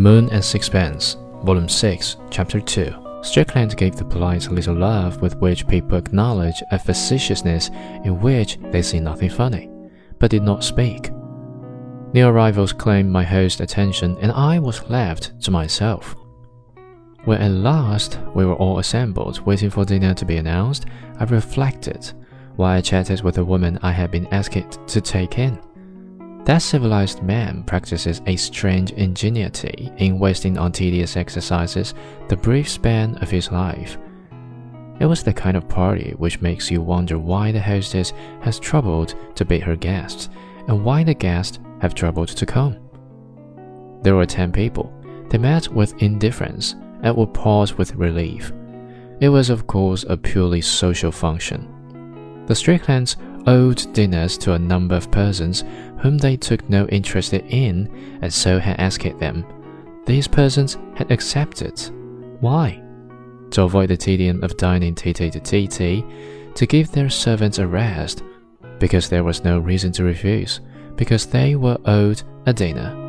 Moon and Sixpence, Volume 6, Chapter 2. Strickland gave the polite little laugh with which people acknowledge a facetiousness in which they see nothing funny, but did not speak. New arrivals claimed my host's attention, and I was left to myself. When at last we were all assembled, waiting for dinner to be announced, I reflected while I chatted with the woman I had been asked to take in. That civilized man practices a strange ingenuity in wasting on tedious exercises the brief span of his life. It was the kind of party which makes you wonder why the hostess has troubled to bid her guests, and why the guests have troubled to come. There were ten people. They met with indifference and would pause with relief. It was, of course, a purely social function. The Stricklands owed dinners to a number of persons whom they took no interest in and so had asked them. These persons had accepted. Why? To avoid the tedium of dining tete-a-tete, to give their servants a rest, because there was no reason to refuse, because they were owed a dinner.